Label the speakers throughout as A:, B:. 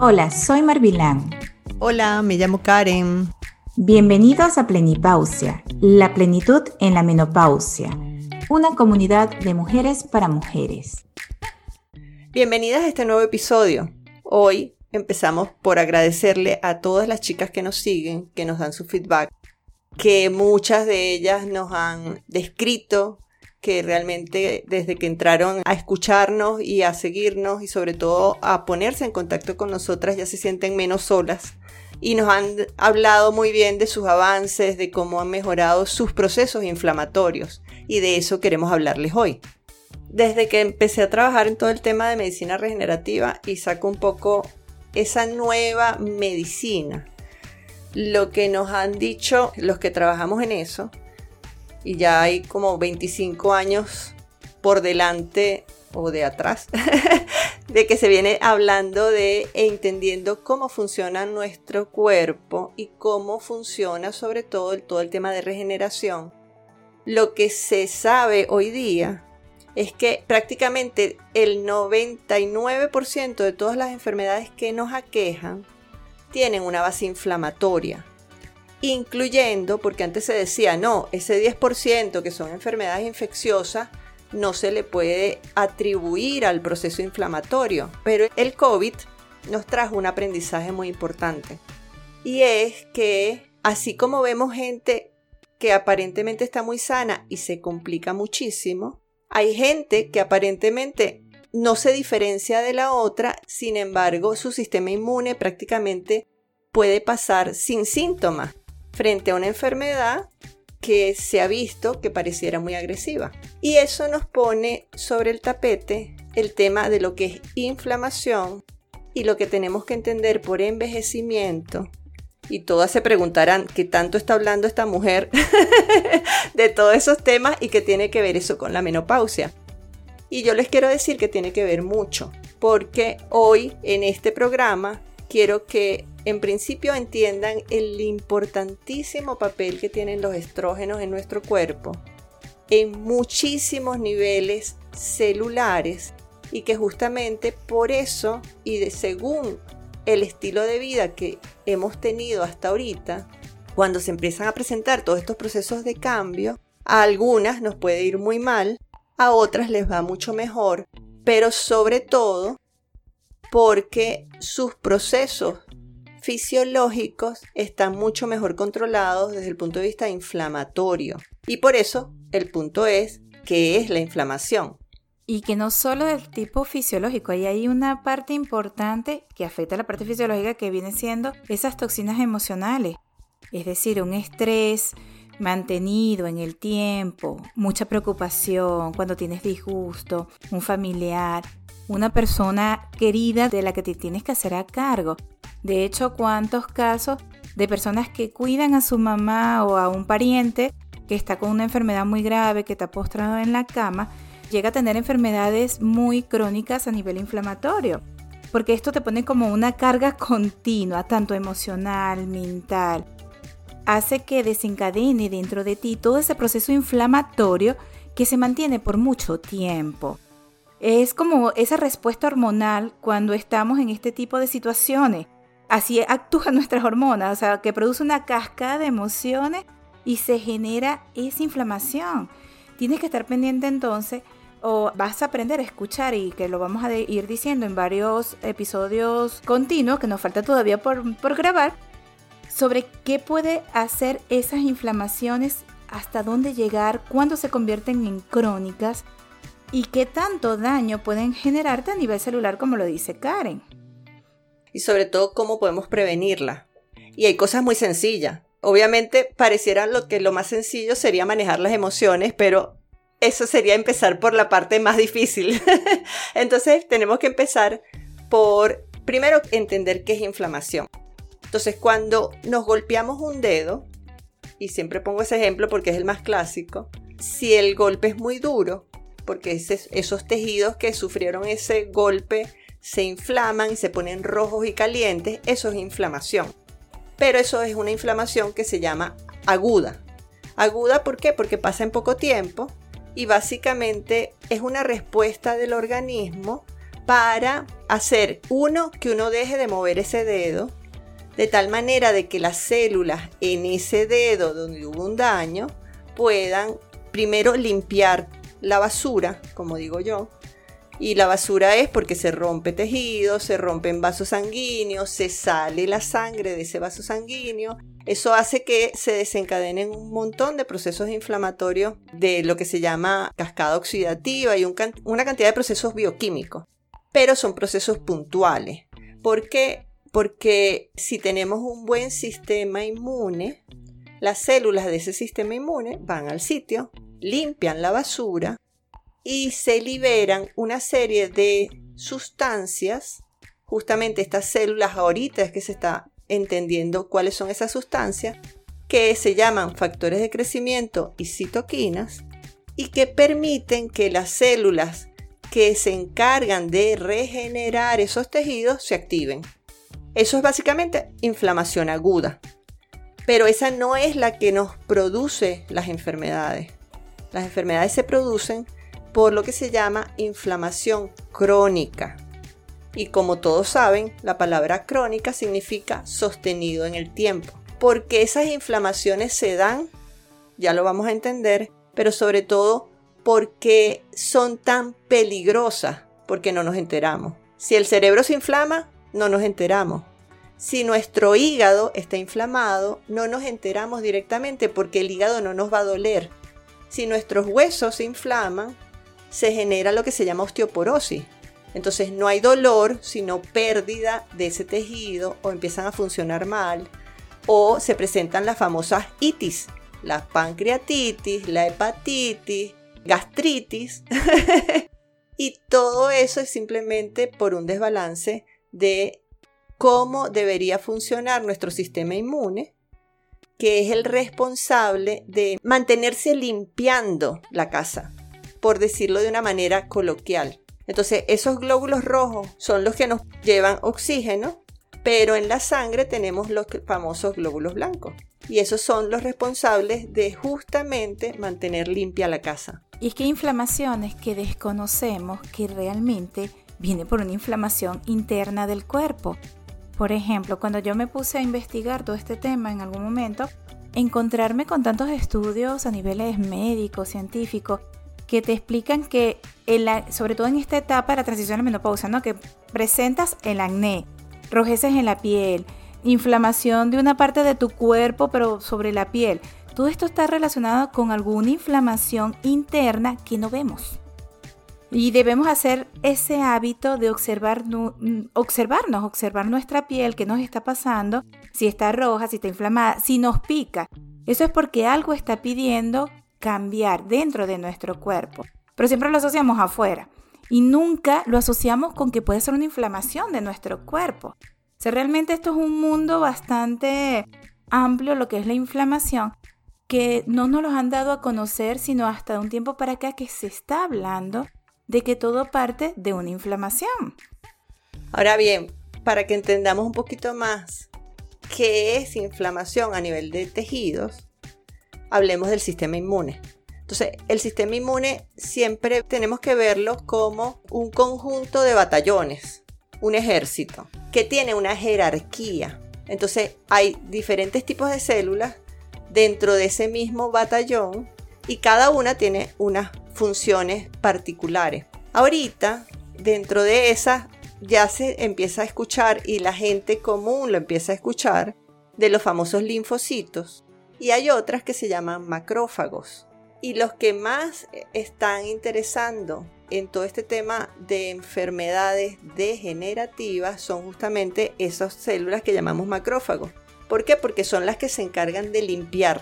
A: Hola, soy Marvilán.
B: Hola, me llamo Karen.
A: Bienvenidos a Plenipausia, la plenitud en la menopausia, una comunidad de mujeres para mujeres.
B: Bienvenidas a este nuevo episodio. Hoy empezamos por agradecerle a todas las chicas que nos siguen, que nos dan su feedback, que muchas de ellas nos han descrito que realmente desde que entraron a escucharnos y a seguirnos y sobre todo a ponerse en contacto con nosotras ya se sienten menos solas y nos han hablado muy bien de sus avances, de cómo han mejorado sus procesos inflamatorios y de eso queremos hablarles hoy. Desde que empecé a trabajar en todo el tema de medicina regenerativa y saco un poco esa nueva medicina, lo que nos han dicho los que trabajamos en eso y ya hay como 25 años por delante o de atrás de que se viene hablando de e entendiendo cómo funciona nuestro cuerpo y cómo funciona sobre todo el, todo el tema de regeneración. Lo que se sabe hoy día es que prácticamente el 99% de todas las enfermedades que nos aquejan tienen una base inflamatoria incluyendo, porque antes se decía, no, ese 10% que son enfermedades infecciosas no se le puede atribuir al proceso inflamatorio, pero el COVID nos trajo un aprendizaje muy importante. Y es que así como vemos gente que aparentemente está muy sana y se complica muchísimo, hay gente que aparentemente no se diferencia de la otra, sin embargo su sistema inmune prácticamente puede pasar sin síntomas frente a una enfermedad que se ha visto que pareciera muy agresiva. Y eso nos pone sobre el tapete el tema de lo que es inflamación y lo que tenemos que entender por envejecimiento. Y todas se preguntarán qué tanto está hablando esta mujer de todos esos temas y qué tiene que ver eso con la menopausia. Y yo les quiero decir que tiene que ver mucho, porque hoy en este programa quiero que en principio entiendan el importantísimo papel que tienen los estrógenos en nuestro cuerpo en muchísimos niveles celulares y que justamente por eso y de según el estilo de vida que hemos tenido hasta ahorita, cuando se empiezan a presentar todos estos procesos de cambio, a algunas nos puede ir muy mal, a otras les va mucho mejor, pero sobre todo porque sus procesos fisiológicos están mucho mejor controlados desde el punto de vista inflamatorio. Y por eso el punto es, ¿qué es la inflamación?
A: Y que no solo del tipo fisiológico, ahí hay una parte importante que afecta a la parte fisiológica que viene siendo esas toxinas emocionales. Es decir, un estrés mantenido en el tiempo, mucha preocupación, cuando tienes disgusto, un familiar, una persona querida de la que te tienes que hacer a cargo. De hecho, ¿cuántos casos de personas que cuidan a su mamá o a un pariente que está con una enfermedad muy grave, que está postrado en la cama, llega a tener enfermedades muy crónicas a nivel inflamatorio? Porque esto te pone como una carga continua, tanto emocional, mental. Hace que desencadene dentro de ti todo ese proceso inflamatorio que se mantiene por mucho tiempo. Es como esa respuesta hormonal cuando estamos en este tipo de situaciones. Así actúan nuestras hormonas, o sea, que produce una cascada de emociones y se genera esa inflamación. Tienes que estar pendiente entonces o vas a aprender a escuchar y que lo vamos a ir diciendo en varios episodios continuos que nos falta todavía por, por grabar sobre qué puede hacer esas inflamaciones, hasta dónde llegar, cuándo se convierten en crónicas y qué tanto daño pueden generarte a nivel celular como lo dice Karen.
B: Y sobre todo cómo podemos prevenirla. Y hay cosas muy sencillas. Obviamente pareciera lo que lo más sencillo sería manejar las emociones, pero eso sería empezar por la parte más difícil. Entonces tenemos que empezar por primero entender qué es inflamación. Entonces cuando nos golpeamos un dedo, y siempre pongo ese ejemplo porque es el más clásico, si el golpe es muy duro, porque esos tejidos que sufrieron ese golpe se inflaman y se ponen rojos y calientes, eso es inflamación. Pero eso es una inflamación que se llama aguda. Aguda, ¿por qué? Porque pasa en poco tiempo y básicamente es una respuesta del organismo para hacer uno que uno deje de mover ese dedo de tal manera de que las células en ese dedo donde hubo un daño puedan primero limpiar la basura, como digo yo, y la basura es porque se rompe tejido, se rompen vasos sanguíneos, se sale la sangre de ese vaso sanguíneo. Eso hace que se desencadenen un montón de procesos inflamatorios de lo que se llama cascada oxidativa y una cantidad de procesos bioquímicos. Pero son procesos puntuales. ¿Por qué? Porque si tenemos un buen sistema inmune, las células de ese sistema inmune van al sitio, limpian la basura y se liberan una serie de sustancias. Justamente estas células ahorita es que se está entendiendo cuáles son esas sustancias que se llaman factores de crecimiento y citoquinas y que permiten que las células que se encargan de regenerar esos tejidos se activen. Eso es básicamente inflamación aguda. Pero esa no es la que nos produce las enfermedades. Las enfermedades se producen por lo que se llama inflamación crónica. Y como todos saben, la palabra crónica significa sostenido en el tiempo. Porque esas inflamaciones se dan, ya lo vamos a entender, pero sobre todo porque son tan peligrosas, porque no nos enteramos. Si el cerebro se inflama, no nos enteramos. Si nuestro hígado está inflamado, no nos enteramos directamente porque el hígado no nos va a doler. Si nuestros huesos se inflaman, se genera lo que se llama osteoporosis. Entonces no hay dolor, sino pérdida de ese tejido o empiezan a funcionar mal o se presentan las famosas itis, la pancreatitis, la hepatitis, gastritis. y todo eso es simplemente por un desbalance de cómo debería funcionar nuestro sistema inmune, que es el responsable de mantenerse limpiando la casa por decirlo de una manera coloquial. Entonces, esos glóbulos rojos son los que nos llevan oxígeno, pero en la sangre tenemos los famosos glóbulos blancos. Y esos son los responsables de justamente mantener limpia la casa.
A: Y es que inflamaciones que desconocemos que realmente viene por una inflamación interna del cuerpo. Por ejemplo, cuando yo me puse a investigar todo este tema en algún momento, encontrarme con tantos estudios a niveles médicos, científicos, que te explican que, sobre todo en esta etapa de la transición a la menopausa, ¿no? que presentas el acné, rojeces en la piel, inflamación de una parte de tu cuerpo, pero sobre la piel. Todo esto está relacionado con alguna inflamación interna que no vemos. Y debemos hacer ese hábito de observar, observarnos, observar nuestra piel, qué nos está pasando, si está roja, si está inflamada, si nos pica. Eso es porque algo está pidiendo cambiar dentro de nuestro cuerpo, pero siempre lo asociamos afuera y nunca lo asociamos con que puede ser una inflamación de nuestro cuerpo. O realmente esto es un mundo bastante amplio, lo que es la inflamación, que no nos lo han dado a conocer sino hasta un tiempo para acá que se está hablando de que todo parte de una inflamación.
B: Ahora bien, para que entendamos un poquito más qué es inflamación a nivel de tejidos, hablemos del sistema inmune. Entonces, el sistema inmune siempre tenemos que verlo como un conjunto de batallones, un ejército, que tiene una jerarquía. Entonces, hay diferentes tipos de células dentro de ese mismo batallón y cada una tiene unas funciones particulares. Ahorita, dentro de esas, ya se empieza a escuchar y la gente común lo empieza a escuchar de los famosos linfocitos, y hay otras que se llaman macrófagos. Y los que más están interesando en todo este tema de enfermedades degenerativas son justamente esas células que llamamos macrófagos. ¿Por qué? Porque son las que se encargan de limpiar.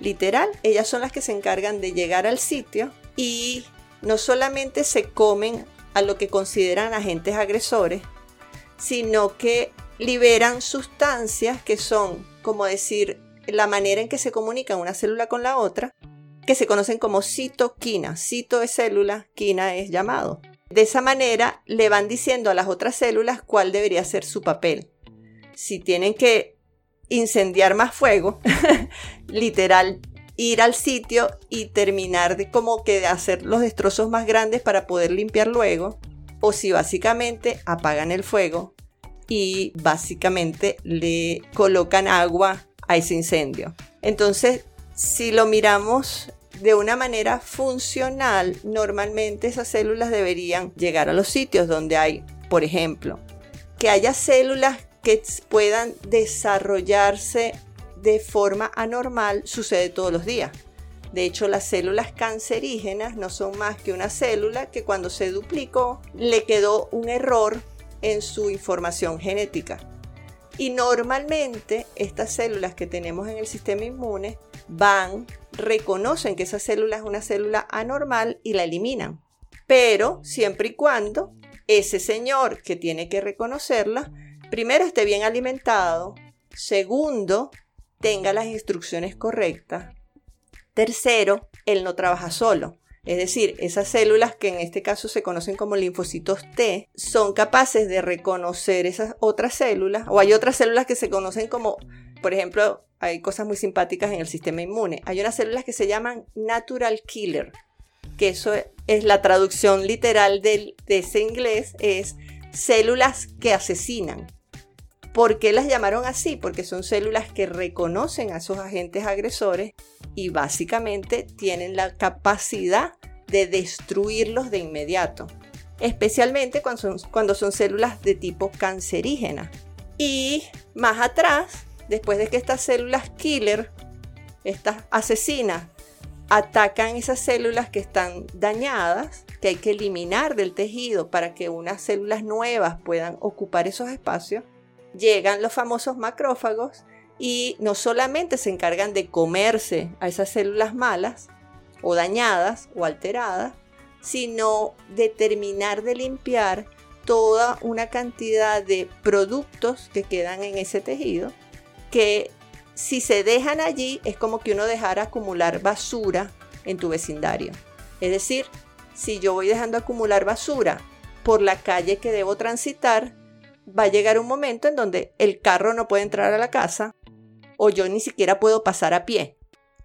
B: Literal, ellas son las que se encargan de llegar al sitio y no solamente se comen a lo que consideran agentes agresores, sino que liberan sustancias que son, como decir, la manera en que se comunica una célula con la otra, que se conocen como citoquina. Cito es célula, quina es llamado. De esa manera le van diciendo a las otras células cuál debería ser su papel. Si tienen que incendiar más fuego, literal, ir al sitio y terminar de como que hacer los destrozos más grandes para poder limpiar luego. o si básicamente apagan el fuego y básicamente le colocan agua a ese incendio. Entonces, si lo miramos de una manera funcional, normalmente esas células deberían llegar a los sitios donde hay, por ejemplo, que haya células que puedan desarrollarse de forma anormal, sucede todos los días. De hecho, las células cancerígenas no son más que una célula que cuando se duplicó le quedó un error en su información genética. Y normalmente estas células que tenemos en el sistema inmune van, reconocen que esa célula es una célula anormal y la eliminan. Pero siempre y cuando ese señor que tiene que reconocerla, primero esté bien alimentado, segundo, tenga las instrucciones correctas, tercero, él no trabaja solo. Es decir, esas células que en este caso se conocen como linfocitos T son capaces de reconocer esas otras células o hay otras células que se conocen como, por ejemplo, hay cosas muy simpáticas en el sistema inmune. Hay unas células que se llaman natural killer, que eso es la traducción literal de ese inglés, es células que asesinan. ¿Por qué las llamaron así? Porque son células que reconocen a esos agentes agresores y básicamente tienen la capacidad de destruirlos de inmediato, especialmente cuando son, cuando son células de tipo cancerígena. Y más atrás, después de que estas células killer, estas asesinas, atacan esas células que están dañadas, que hay que eliminar del tejido para que unas células nuevas puedan ocupar esos espacios, llegan los famosos macrófagos y no solamente se encargan de comerse a esas células malas o dañadas o alteradas, sino de terminar de limpiar toda una cantidad de productos que quedan en ese tejido que si se dejan allí es como que uno dejara acumular basura en tu vecindario. Es decir, si yo voy dejando acumular basura por la calle que debo transitar, va a llegar un momento en donde el carro no puede entrar a la casa o yo ni siquiera puedo pasar a pie.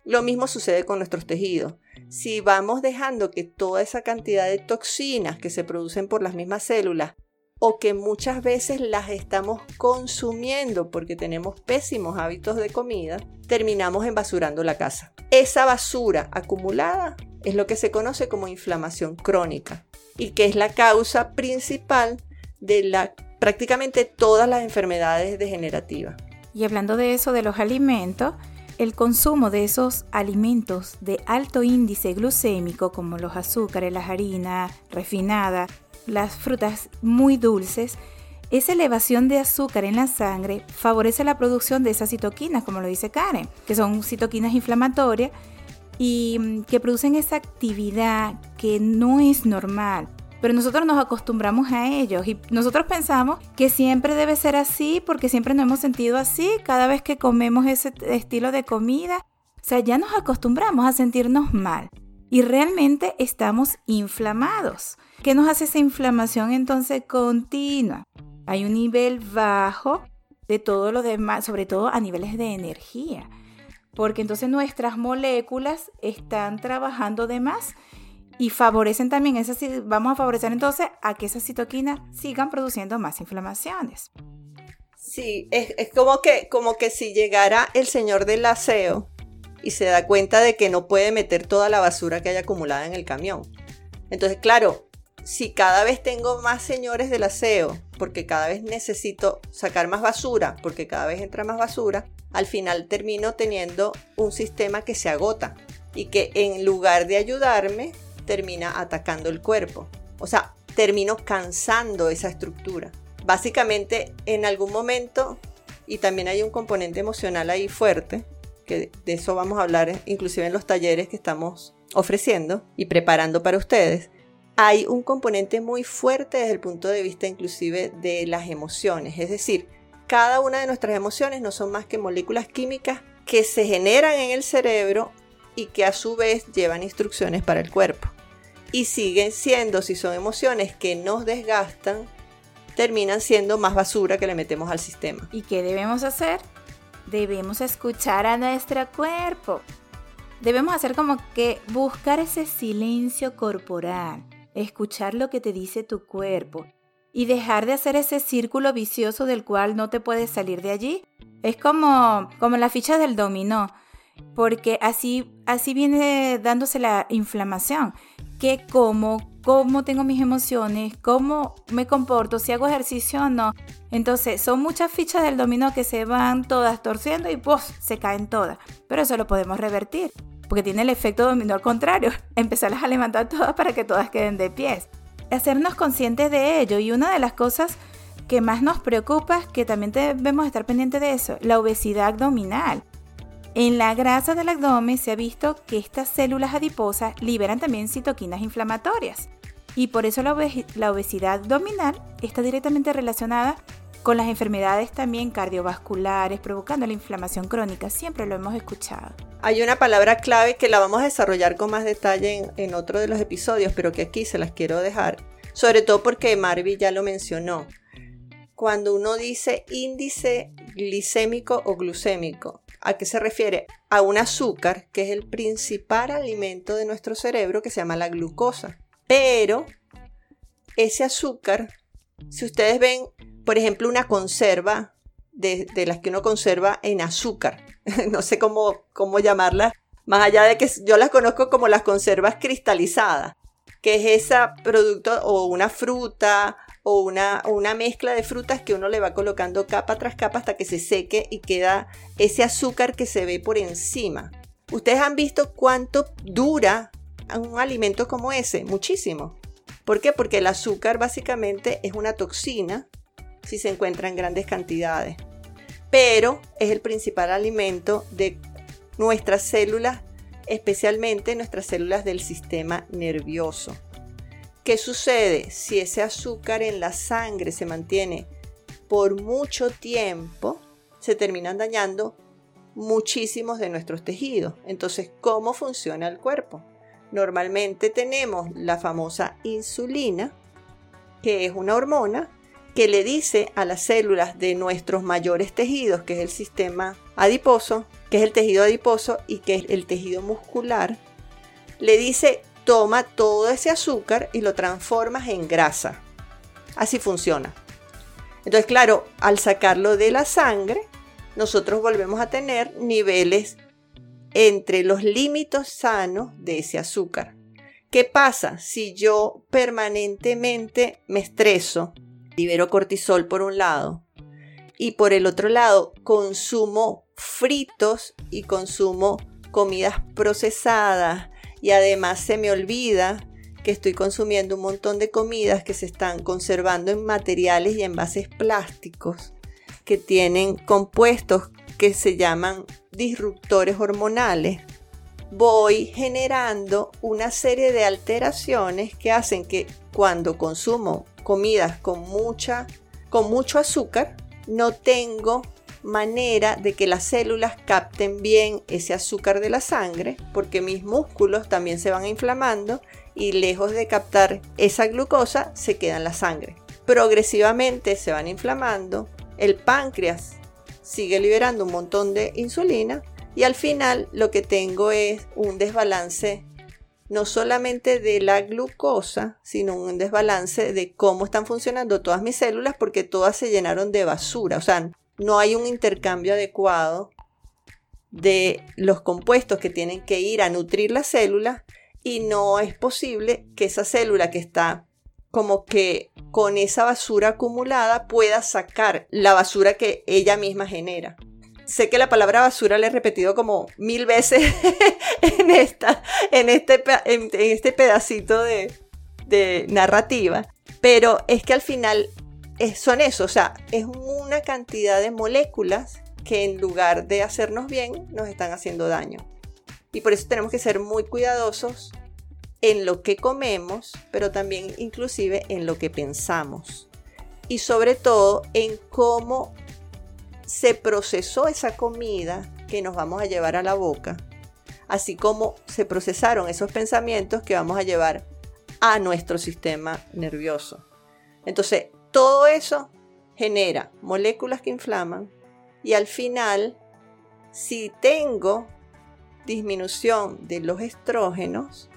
B: Lo mismo sucede con nuestros tejidos. Si vamos dejando que toda esa cantidad de toxinas que se producen por las mismas células o que muchas veces las estamos consumiendo porque tenemos pésimos hábitos de comida, terminamos enbasurando la casa. Esa basura acumulada es lo que se conoce como inflamación crónica y que es la causa principal de la prácticamente todas las enfermedades degenerativas.
A: Y hablando de eso, de los alimentos, el consumo de esos alimentos de alto índice glucémico, como los azúcares, las harinas refinadas, las frutas muy dulces, esa elevación de azúcar en la sangre favorece la producción de esas citoquinas, como lo dice Karen, que son citoquinas inflamatorias y mm, que producen esa actividad que no es normal pero nosotros nos acostumbramos a ellos y nosotros pensamos que siempre debe ser así porque siempre nos hemos sentido así cada vez que comemos ese estilo de comida. O sea, ya nos acostumbramos a sentirnos mal y realmente estamos inflamados. ¿Qué nos hace esa inflamación entonces continua? Hay un nivel bajo de todo lo demás, sobre todo a niveles de energía, porque entonces nuestras moléculas están trabajando de más y favorecen también esas, vamos a favorecer entonces a que esas citoquinas sigan produciendo más inflamaciones.
B: Sí, es, como, que, como que si llegara el señor del aseo y se da cuenta de que no puede meter toda la basura que hay acumulada en el camión. Entonces, claro, si cada vez tengo más señores del aseo, porque cada vez necesito sacar más basura, porque cada vez entra más basura, al final termino teniendo un sistema que se agota y que en lugar de ayudarme, termina atacando el cuerpo. O sea, termino cansando esa estructura. Básicamente, en algún momento, y también hay un componente emocional ahí fuerte, que de eso vamos a hablar inclusive en los talleres que estamos ofreciendo y preparando para ustedes, hay un componente muy fuerte desde el punto de vista inclusive de las emociones. Es decir, cada una de nuestras emociones no son más que moléculas químicas que se generan en el cerebro y que a su vez llevan instrucciones para el cuerpo. Y siguen siendo, si son emociones que nos desgastan, terminan siendo más basura que le metemos al sistema.
A: ¿Y qué debemos hacer? Debemos escuchar a nuestro cuerpo. Debemos hacer como que buscar ese silencio corporal. escuchar lo que te dice tu cuerpo y dejar de hacer ese círculo vicioso del cual no te puedes salir de allí. Es como, como la ficha del dominó, porque así, así viene dándose la inflamación, que como, cómo tengo mis emociones, cómo me comporto, si hago ejercicio o no. Entonces, son muchas fichas del dominó que se van todas torciendo y pues se caen todas. Pero eso lo podemos revertir, porque tiene el efecto dominó al contrario, empezarlas a levantar todas para que todas queden de pies hacernos conscientes de ello y una de las cosas que más nos preocupa, que también debemos estar pendientes de eso, la obesidad abdominal. En la grasa del abdomen se ha visto que estas células adiposas liberan también citoquinas inflamatorias y por eso la, obesidad abdominal está directamente relacionada con las enfermedades también cardiovasculares, provocando la inflamación crónica. Siempre lo hemos escuchado.
B: Hay una palabra clave que la vamos a desarrollar con más detalle en, otro de los episodios, pero que aquí se las quiero dejar, sobre todo porque Marvi ya lo mencionó. Cuando uno dice índice glicémico o glucémico, ¿a qué se refiere? A un azúcar que es el principal alimento de nuestro cerebro que se llama la glucosa. Pero ese azúcar, si ustedes ven por ejemplo, una conserva de, las que uno conserva en azúcar. no sé cómo, cómo más allá de que yo las conozco como las conservas cristalizadas, que es ese producto o una fruta o una, una mezcla de frutas que uno le va colocando capa tras capa hasta que se seque y queda ese azúcar que se ve por encima. ¿Ustedes han visto cuánto dura un alimento como ese? Muchísimo. ¿Por qué? Porque el azúcar básicamente es una toxina si se encuentra en grandes cantidades, pero es el principal alimento de nuestras células, especialmente nuestras células del sistema nervioso. ¿Qué sucede si ese azúcar en la sangre se mantiene por mucho tiempo? Se terminan dañando muchísimos de nuestros tejidos. Entonces, ¿cómo funciona el cuerpo? Normalmente tenemos la famosa insulina, que es una hormona que le dice a las células de nuestros mayores tejidos, que es el sistema adiposo, que es el tejido adiposo y que es el tejido muscular, le dice, toma todo ese azúcar y lo transformas en grasa. Así funciona. Entonces, claro, al sacarlo de la sangre, nosotros volvemos a tener niveles entre los límites sanos de ese azúcar. ¿Qué pasa si yo permanentemente me estreso, libero cortisol por un lado y por el otro lado consumo fritos y consumo comidas procesadas y además se me olvida que estoy consumiendo un montón de comidas que se están conservando en materiales y envases plásticos que tienen compuestos que se llaman disruptores hormonales, voy generando una serie de alteraciones que hacen que cuando consumo comidas con mucha con mucho azúcar, no tengo manera de que las células capten bien ese azúcar de la sangre, porque mis músculos también se van inflamando y lejos de captar esa glucosa se queda en la sangre. Progresivamente se van inflamando, el páncreas sigue liberando un montón de insulina y al final lo que tengo es un desbalance no solamente de la glucosa, sino un desbalance de cómo están funcionando todas mis células porque todas se llenaron de basura. O sea, no hay un intercambio adecuado de los compuestos que tienen que ir a nutrir las células y no es posible que esa célula que está como que con esa basura acumulada pueda sacar la basura que ella misma genera. Sé que la palabra basura la he repetido como mil veces en, esta, en, este, en, este pedacito de, narrativa, pero es que al final son eso, o sea, es una cantidad de moléculas que en lugar de hacernos bien, nos están haciendo daño. Y por eso tenemos que ser muy cuidadosos en lo que comemos, pero también inclusive en lo que pensamos. Y sobre todo en cómo se procesó esa comida que nos vamos a llevar a la boca, así como se procesaron esos pensamientos que vamos a llevar a nuestro sistema nervioso. Entonces, todo eso genera moléculas que inflaman y al final, si tengo disminución de los estrógenos,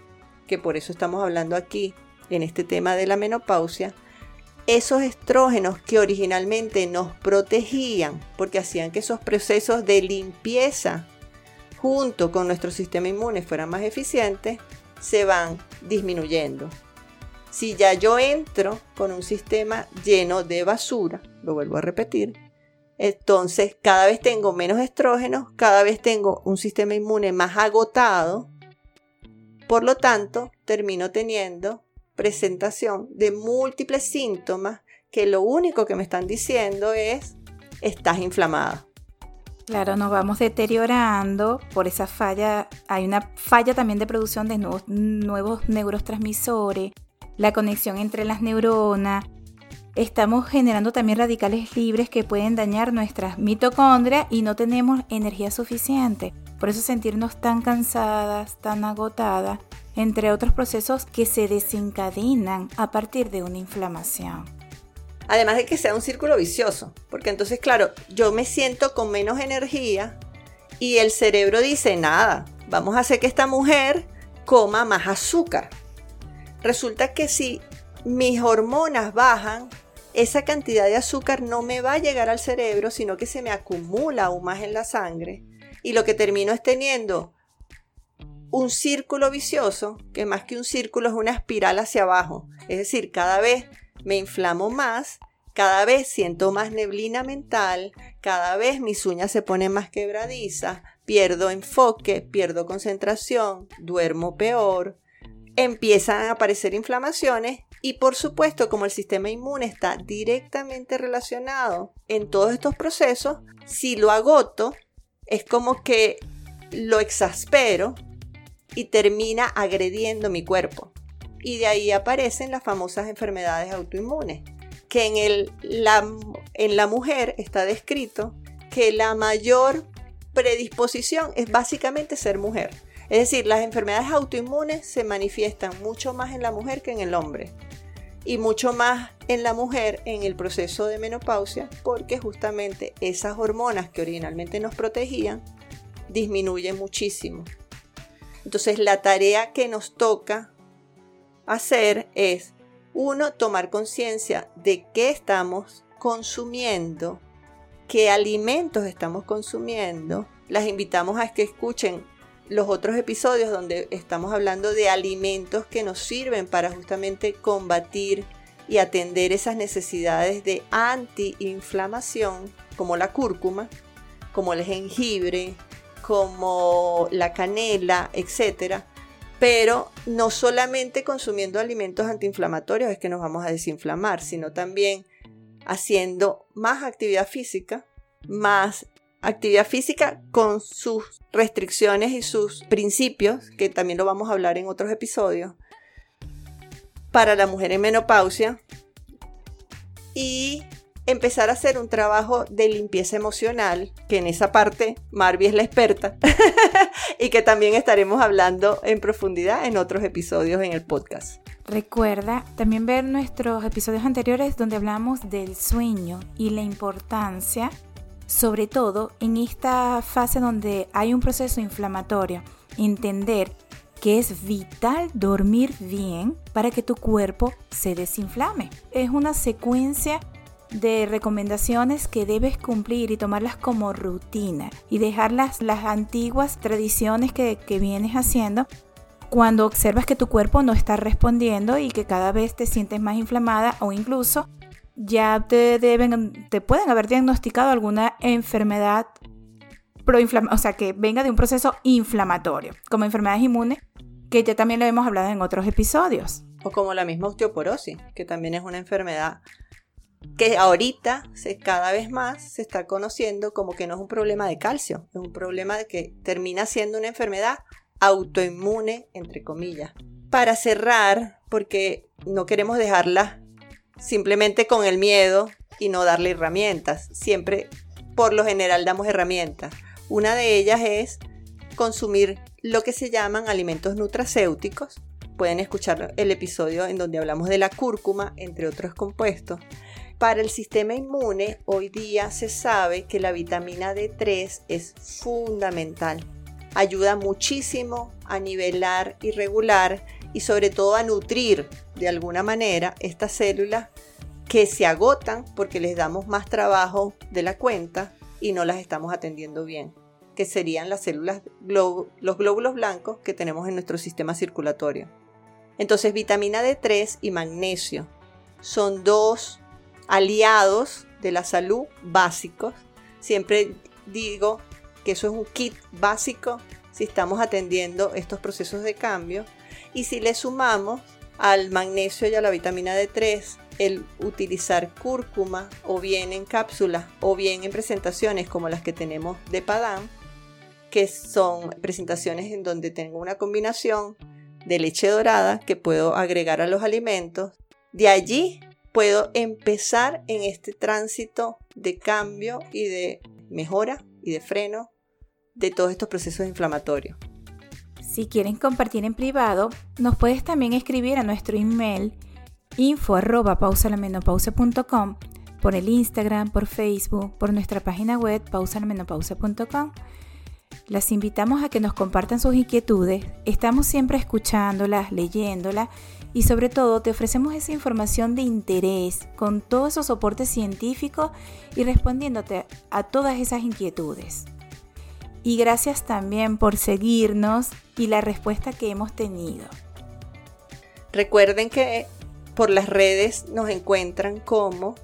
B: que por eso estamos hablando aquí en este tema de la menopausia, esos estrógenos que originalmente nos protegían porque hacían que esos procesos de limpieza junto con nuestro sistema inmune fueran más eficientes, se van disminuyendo. Si ya yo entro con un sistema lleno de basura, lo vuelvo a repetir, entonces cada vez tengo menos estrógenos, cada vez tengo un sistema inmune más agotado, por lo tanto termino teniendo presentación de múltiples síntomas que lo único que me están diciendo es estás inflamada.
A: Claro, nos vamos deteriorando por esa falla. Hay una falla también de producción de nuevos, nuevos neurotransmisores, la conexión entre las neuronas. Estamos generando también radicales libres que pueden dañar nuestras mitocondrias y no tenemos energía suficiente. Por eso sentirnos tan cansadas, tan agotadas entre otros procesos que se desencadenan a partir de una inflamación.
B: Además de que sea un círculo vicioso, porque entonces, claro, yo me siento con menos energía y el cerebro dice, nada, vamos a hacer que esta mujer coma más azúcar. Resulta que si mis hormonas bajan, esa cantidad de azúcar no me va a llegar al cerebro, sino que se me acumula aún más en la sangre. Y lo que termino es teniendo un círculo vicioso, que más que un círculo es una espiral hacia abajo. Es decir, cada vez me inflamo más, cada vez siento más neblina mental, cada vez mis uñas se ponen más quebradizas, pierdo enfoque, pierdo concentración, duermo peor, empiezan a aparecer inflamaciones y por supuesto como el sistema inmune está directamente relacionado en todos estos procesos, si lo agoto, es como que lo exaspero y termina agrediendo mi cuerpo. Y de ahí aparecen las famosas enfermedades autoinmunes, que en, el, en la mujer está descrito que la mayor predisposición es básicamente ser mujer. Es decir, las enfermedades autoinmunes se manifiestan mucho más en la mujer que en el hombre. Y mucho más en la mujer en el proceso de menopausia, porque justamente esas hormonas que originalmente nos protegían disminuyen muchísimo. Entonces la tarea que nos toca hacer es, uno, tomar conciencia de qué estamos consumiendo, qué alimentos estamos consumiendo. Las invitamos a que escuchen los otros episodios donde estamos hablando de alimentos que nos sirven para justamente combatir y atender esas necesidades de antiinflamación, como la cúrcuma, como el jengibre, como la canela, etc. Pero no solamente consumiendo alimentos antiinflamatorios es que nos vamos a desinflamar, sino también haciendo más actividad física, más actividad física con sus restricciones y sus principios, que también lo vamos a hablar en otros episodios, para la mujer en menopausia. Y empezar a hacer un trabajo de limpieza emocional, que en esa parte Marvi es la experta, y que también estaremos hablando en profundidad en otros episodios en el podcast.
A: Recuerda también ver nuestros episodios anteriores donde hablamos del sueño y la importancia, sobre todo en esta fase donde hay un proceso inflamatorio, entender que es vital dormir bien para que tu cuerpo se desinflame. Es una secuencia de recomendaciones que debes cumplir y tomarlas como rutina y dejar las, antiguas tradiciones que, que vienes haciendo cuando observas que tu cuerpo no está respondiendo y que cada vez te sientes más inflamada o incluso ya te deben te pueden haber diagnosticado alguna enfermedad proinflamatoria, o sea, que venga de un proceso inflamatorio, como enfermedades inmunes, que ya también lo hemos hablado en otros episodios.
B: O como la misma osteoporosis, que también es una enfermedad que ahorita se, cada vez más se está conociendo como que no es un problema de calcio, es un problema de que termina siendo una enfermedad autoinmune, entre comillas. Para cerrar, porque no queremos dejarla simplemente con el miedo y no darle herramientas, siempre por lo general damos herramientas. Una de ellas es consumir lo que se llaman alimentos nutracéuticos. Pueden escuchar el episodio en donde hablamos de la cúrcuma, entre otros compuestos. Para el sistema inmune, hoy día se sabe que la vitamina D3 es fundamental. Ayuda muchísimo a nivelar y regular y sobre todo a nutrir de alguna manera estas células que se agotan porque les damos más trabajo de la cuenta y no las estamos atendiendo bien, que serían las células, los glóbulos blancos que tenemos en nuestro sistema circulatorio. Entonces, vitamina D3 y magnesio son dos aliados de la salud básicos. Siempre digo que eso es un kit básico si estamos atendiendo estos procesos de cambio. Y si le sumamos al magnesio y a la vitamina D3 el utilizar cúrcuma o bien en cápsulas o bien en presentaciones como las que tenemos de Padam, que son presentaciones en donde tengo una combinación de leche dorada que puedo agregar a los alimentos. De allí puedo empezar en este tránsito de cambio y de mejora y de freno de todos estos procesos inflamatorios.
A: Si quieren compartir en privado, nos puedes también escribir a nuestro email info arroba pausalamenopausia.com por el Instagram, por Facebook, por nuestra página web pausalamenopausia.com. Las invitamos a que nos compartan sus inquietudes. Estamos siempre escuchándolas, leyéndolas y sobre todo te ofrecemos esa información de interés con todos esos soportes científicos y respondiéndote a todas esas inquietudes. Y gracias también por seguirnos y la respuesta que hemos tenido.
B: Recuerden que por las redes nos encuentran como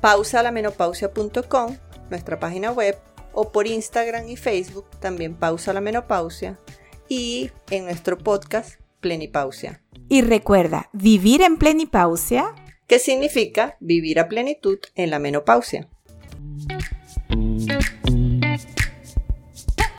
B: pausalamenopausia.com, nuestra página web, o por Instagram y Facebook, también Pausa la Menopausia, y en nuestro podcast Plenipausia.
A: Y recuerda, vivir en plenipausia.
B: ¿Qué significa vivir a plenitud en la menopausia?